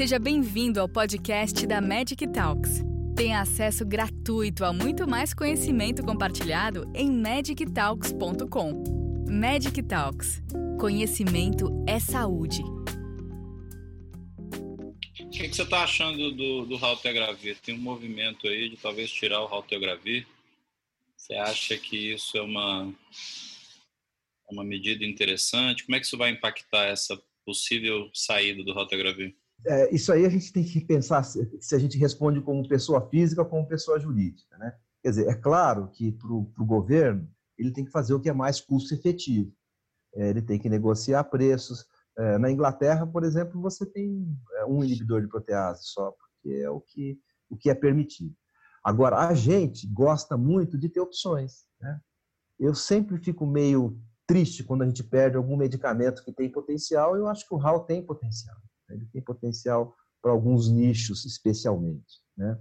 Seja bem-vindo ao podcast da Magic Talks. Tenha acesso gratuito a muito mais conhecimento compartilhado em magictalks.com. Magic Talks. Conhecimento é saúde. O que, que você está achando do, do? Tem um movimento aí de talvez tirar o Haltegravir. Você acha que isso é uma, uma medida interessante? Como é que isso vai impactar essa possível saída do Haltegravir? É, isso aí a gente tem que pensar se, se, a gente responde como pessoa física ou como pessoa jurídica. Né? Quer dizer, é claro que para o governo ele tem que fazer o que é mais custo efetivo. É, ele tem que negociar preços. É, na Inglaterra, por exemplo, você tem é, um inibidor de protease só, porque é o que, o que é permitido. Agora, a gente gosta muito de ter opções. Né? Eu sempre fico meio triste quando a gente perde algum medicamento que tem potencial. Eu acho que o RAL tem potencial. Ele tem potencial para alguns nichos, especialmente. Né?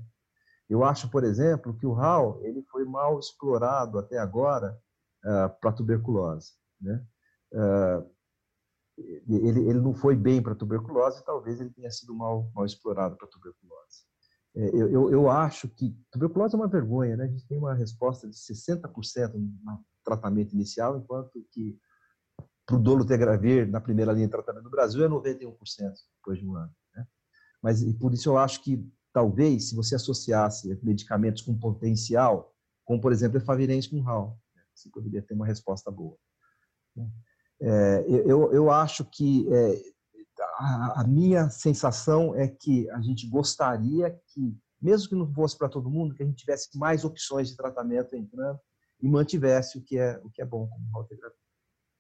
Eu acho, por exemplo, que o RAL ele foi mal explorado até agora uh, para tuberculose. Né? Uh, ele, ele não foi bem para tuberculose, talvez ele tenha sido mal, mal explorado para tuberculose. É, eu, eu, eu, acho que tuberculose é uma vergonha, né? A gente tem uma resposta de 60% no tratamento inicial, enquanto que para o dolutegravir na primeira linha de tratamento do Brasil é 91% depois de um ano. Né? Mas e por isso eu acho que talvez se você associasse medicamentos com potencial, como por exemplo efavirenz com RAL, né? você poderia ter uma resposta boa. Né? É, eu, eu acho que é, a, a minha sensação é que a gente gostaria que, mesmo que não fosse para todo mundo, que a gente tivesse mais opções de tratamento entrando e mantivesse o que é, o que é bom como raltegravir.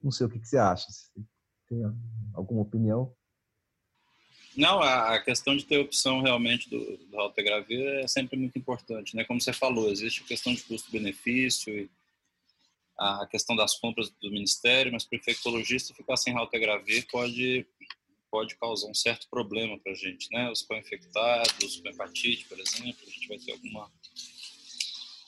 Não sei o que, que você acha. Você tem alguma opinião? Não, a questão de ter opção realmente do, do Altegravir é sempre muito importante, né? Como você falou, existe a questão de custo-benefício e a questão das compras do Ministério, mas para o infectologista ficar sem Altegravir pode pode causar um certo problema para a gente, né? Os co-infectados, com hepatite, por exemplo, a gente vai ter alguma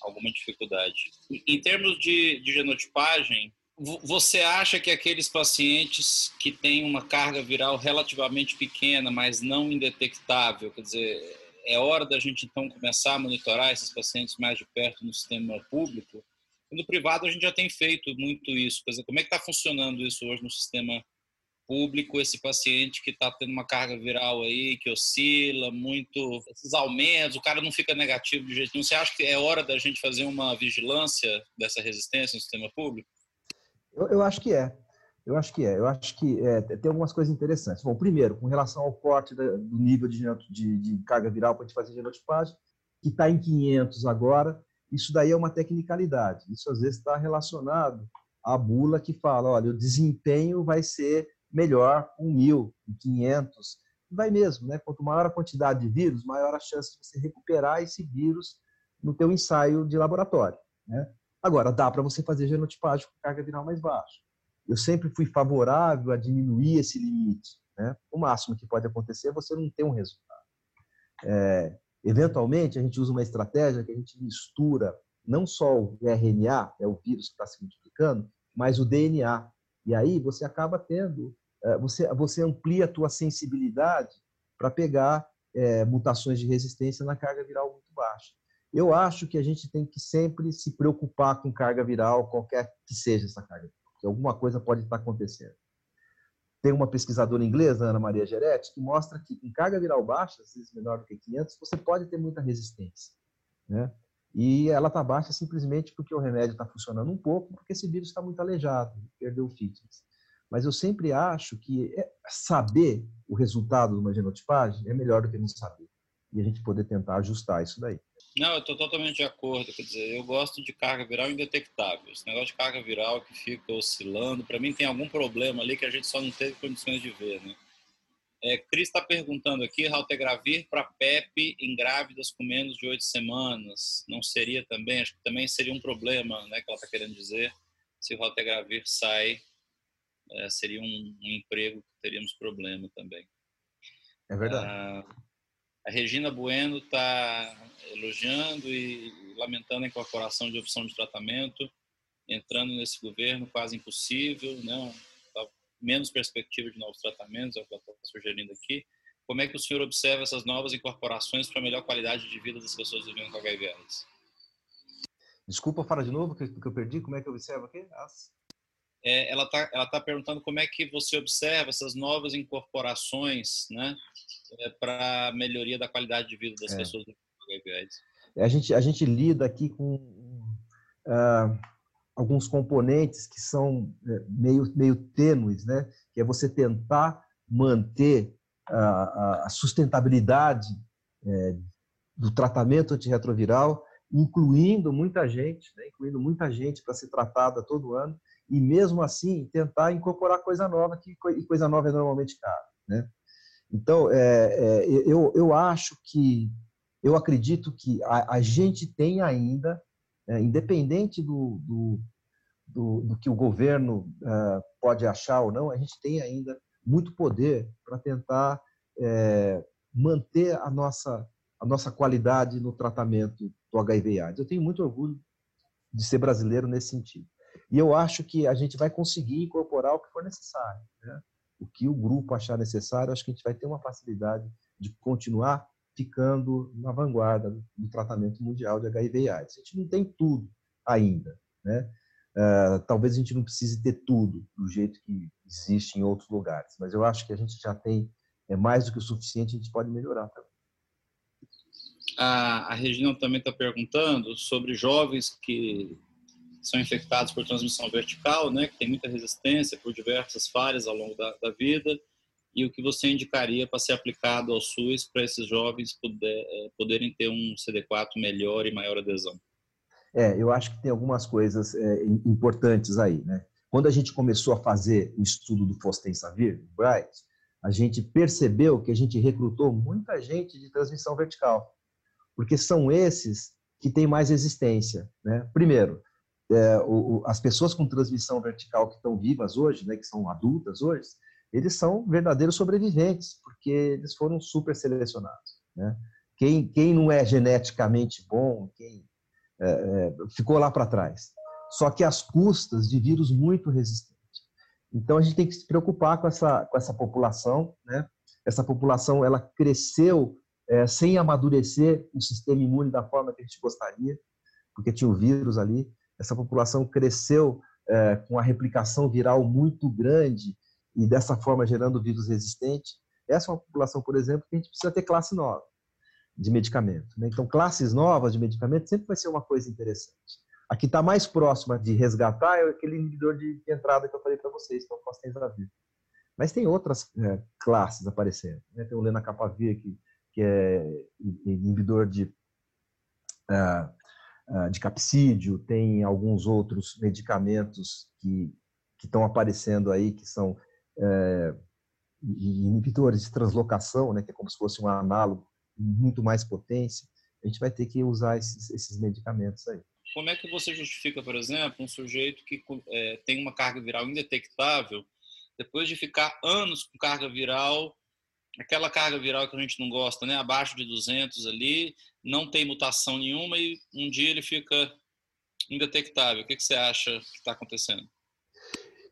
alguma dificuldade. Em termos de, de genotipagem, você acha que aqueles pacientes que têm uma carga viral relativamente pequena, mas não indetectável, quer dizer, é hora da gente então começar a monitorar esses pacientes mais de perto no sistema público? No privado a gente já tem feito muito isso. Quer dizer, como é que está funcionando isso hoje no sistema público, esse paciente que está tendo uma carga viral aí, que oscila muito, esses aumentos, o cara não fica negativo de jeito nenhum. Você acha que é hora da gente fazer uma vigilância dessa resistência no sistema público? Eu, eu acho que é. Eu acho que é. Eu acho que é, tem algumas coisas interessantes. Bom, primeiro, com relação ao corte do nível de, de, de carga viral para a gente fazer genotipagem, que está em 500 agora, isso daí é uma tecnicalidade. Isso às vezes está relacionado à bula que fala, olha, o desempenho vai ser melhor com 1.000, com 500. Vai mesmo, né? Quanto maior a quantidade de vírus, maior a chance de você recuperar esse vírus no teu ensaio de laboratório, né? Agora, dá para você fazer genotipagem com carga viral mais baixa. Eu sempre fui favorável a diminuir esse limite. Né? O máximo que pode acontecer é você não ter um resultado. É, eventualmente, a gente usa uma estratégia que a gente mistura não só o RNA, é o vírus que está se multiplicando, mas o DNA. E aí você acaba tendo, é, você, você amplia a tua sensibilidade para pegar é, mutações de resistência na carga viral muito baixa. Eu acho que a gente tem que sempre se preocupar com carga viral, qualquer que seja essa carga, porque alguma coisa pode estar acontecendo. Tem uma pesquisadora inglesa, Ana Maria Geretti, que mostra que com carga viral baixa, às vezes menor do que 500, você pode ter muita resistência. Né? E ela está baixa simplesmente porque o remédio está funcionando um pouco, porque esse vírus está muito aleijado, perdeu o fitness. Mas eu sempre acho que é, saber o resultado de uma genotipagem é melhor do que não saber. E a gente poder tentar ajustar isso daí. Não, eu estou totalmente de acordo. Quer dizer, eu gosto de carga viral indetectável. Esse negócio de carga viral que fica oscilando, para mim tem algum problema ali que a gente só não teve condições de ver, né? É, Cris está perguntando aqui, Raltegravir para PEP em grávidas com menos de oito semanas, não seria também? Acho que também seria um problema, né, que ela está querendo dizer. Se o Raltegravir sai, é, seria um, um, emprego que teríamos problema também. É verdade. Ah, a Regina Bueno está elogiando e lamentando a incorporação de opção de tratamento, entrando nesse governo quase impossível, né? Tá menos perspectiva de novos tratamentos, é o que ela está sugerindo aqui. como é que o senhor observa essas novas incorporações para melhor qualidade de vida das pessoas vivendo com HIV/AIDS? Desculpa, fala de novo, que eu perdi. Como é que eu observo aqui? As... É, ela está ela tá perguntando como é que você observa essas novas incorporações né, é, para a melhoria da qualidade de vida das é. pessoas com HIV/AIDS. A gente, a gente lida aqui com uh, alguns componentes que são é, meio, meio tênues, né? que é você tentar manter a, a sustentabilidade é, do tratamento antirretroviral, incluindo muita gente, né? incluindo muita gente para ser tratada todo ano, e mesmo assim tentar incorporar coisa nova, que coisa nova é normalmente caro. Né? Então, é, é, eu, eu acho que, eu acredito que a, a gente tem ainda, é, independente do, do, do, do, que o governo uh, pode achar ou não, a gente tem ainda muito poder para tentar é, manter a nossa, a nossa qualidade no tratamento do HIV/AIDS. Eu tenho muito orgulho de ser brasileiro nesse sentido. E eu acho que a gente vai conseguir incorporar o que for necessário. Né? O que o grupo achar necessário, acho que a gente vai ter uma facilidade de continuar ficando na vanguarda do tratamento mundial de HIV/AIDS. A gente não tem tudo ainda, né? Uh, talvez a gente não precise ter tudo do jeito que existe em outros lugares, mas eu acho que a gente já tem é mais do que o suficiente, a gente pode melhorar também. A, a Regina também está perguntando sobre jovens que são infectados por transmissão vertical, né, que tem muita resistência por diversas falhas ao longo da, da vida, e o que você indicaria para ser aplicado ao SUS para esses jovens é, poderem ter um CD4 melhor e maior adesão? É, eu acho que tem algumas coisas é, importantes aí, né? Quando a gente começou a fazer o estudo do Fostensavir, Bright, a gente percebeu que a gente recrutou muita gente de transmissão vertical, porque são esses que têm mais resistência. Né? Primeiro, é, o, as pessoas com transmissão vertical que estão vivas hoje, né, que são adultas hoje, eles são verdadeiros sobreviventes, porque eles foram super selecionados. Né? Quem, quem não é geneticamente bom, quem é, é, ficou lá para trás. Só que às custas de vírus muito resistentes. Então a gente tem que se preocupar com essa, com essa população, né? Essa população ela cresceu é, sem amadurecer o sistema imune da forma que a gente gostaria, porque tinha o vírus ali. Essa população cresceu é, com a replicação viral muito grande e dessa forma gerando vírus resistente. Essa é uma população, por exemplo, que a gente precisa ter classe nova de medicamento. Né? Então, classes novas de medicamento sempre vai ser uma coisa interessante. A que está mais próxima de resgatar é aquele inibidor de, entrada que eu falei para vocês, que é o Fostenzavir. Mas tem outras é, classes aparecendo. Né? Tem o Lenacapavir, que, que é inibidor de, uh, de capsídio, tem alguns outros medicamentos que estão aparecendo aí, que são é, inibidores de translocação, né? que é como se fosse um análogo muito mais potência. A gente vai ter que usar esses, esses medicamentos aí. Como é que você justifica, por exemplo, um sujeito que é, tem uma carga viral indetectável, depois de ficar anos com carga viral, aquela carga viral que a gente não gosta, né, abaixo de 200 ali, não tem mutação nenhuma e um dia ele fica indetectável. O que, que você acha que está acontecendo?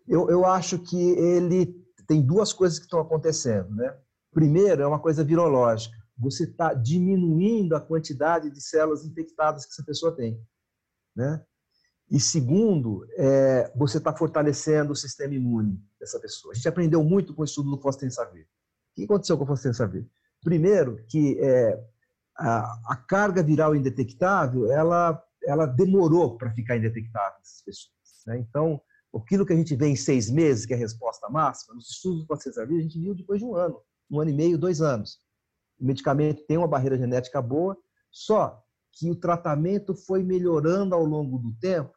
Eu, eu acho que ele tem duas coisas que estão acontecendo, né? Primeiro é uma coisa virológica. Você está diminuindo a quantidade de células infectadas que essa pessoa tem. Né? E segundo, é, você está fortalecendo o sistema imune dessa pessoa. A gente aprendeu muito com o estudo do Fostensavir. O que aconteceu com o Fostensavir? Primeiro, que é, a, a, carga viral indetectável, ela, ela demorou para ficar indetectável nessas pessoas. Né? Então, aquilo que a gente vê em seis meses, que é a resposta máxima, nos estudos do Fostensavir, a gente viu depois de um ano, um ano e meio, dois anos. O medicamento tem uma barreira genética boa, só que o tratamento foi melhorando ao longo do tempo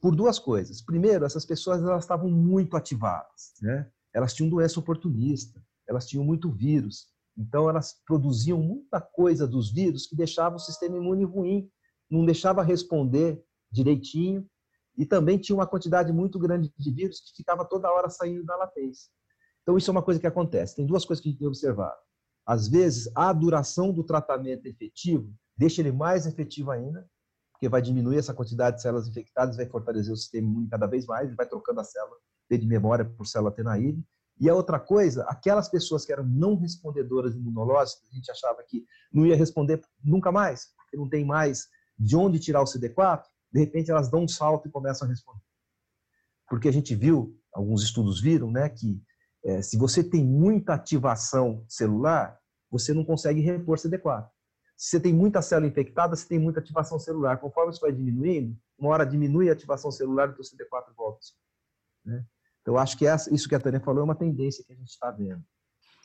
por duas coisas. Primeiro, essas pessoas elas estavam muito ativadas, né? Elas tinham doença oportunista, elas tinham muito vírus, então elas produziam muita coisa dos vírus que deixava o sistema imune ruim, não deixava responder direitinho e também tinha uma quantidade muito grande de vírus que ficava toda hora saindo da latência. Então isso é uma coisa que acontece. Tem duas coisas que a gente tem que observar. Às vezes, a duração do tratamento efetivo deixa ele mais efetivo ainda, porque vai diminuir essa quantidade de células infectadas, vai fortalecer o sistema imune cada vez mais, vai trocando a célula de memória por célula tenaíde. E a outra coisa, aquelas pessoas que eram não respondedoras imunológicas, a gente achava que não ia responder nunca mais, porque não tem mais de onde tirar o CD4, de repente elas dão um salto e começam a responder. Porque a gente viu, alguns estudos viram, né, que é, se você tem muita ativação celular, você não consegue repor CD4. Se você tem muita célula infectada, você tem muita ativação celular. Conforme isso vai diminuindo, uma hora diminui a ativação celular e o CD4 volta. Né? Então, acho que essa, isso que a Tânia falou é uma tendência que a gente está vendo.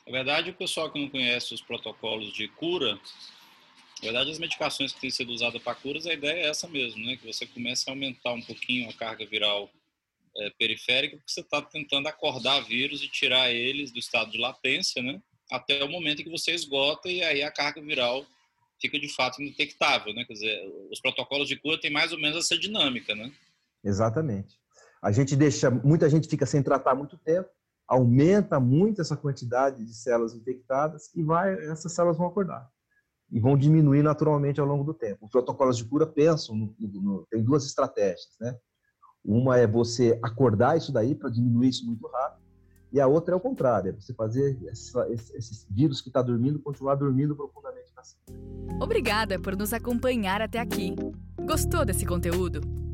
Na verdade, o pessoal que não conhece os protocolos de cura, na verdade, as medicações que têm sido usadas para curas, a ideia é essa mesmo, né? Que você comece a aumentar um pouquinho a carga viral é, periférica, porque você está tentando acordar vírus e tirar eles do estado de latência, né? Até o momento em que você esgota e aí a carga viral fica de fato indetectável, né? Quer dizer, os protocolos de cura têm mais ou menos essa dinâmica, né? Exatamente. A gente deixa, muita gente fica sem tratar muito tempo, aumenta muito essa quantidade de células infectadas e vai, essas células vão acordar e vão diminuir naturalmente ao longo do tempo. Os protocolos de cura pensam, no, no, tem duas estratégias, né? Uma é você acordar isso daí para diminuir isso muito rápido, e a outra é o contrário, é você fazer essa, esse, esse vírus que está dormindo continuar dormindo profundamente na célula. Obrigada por nos acompanhar até aqui. Gostou desse conteúdo?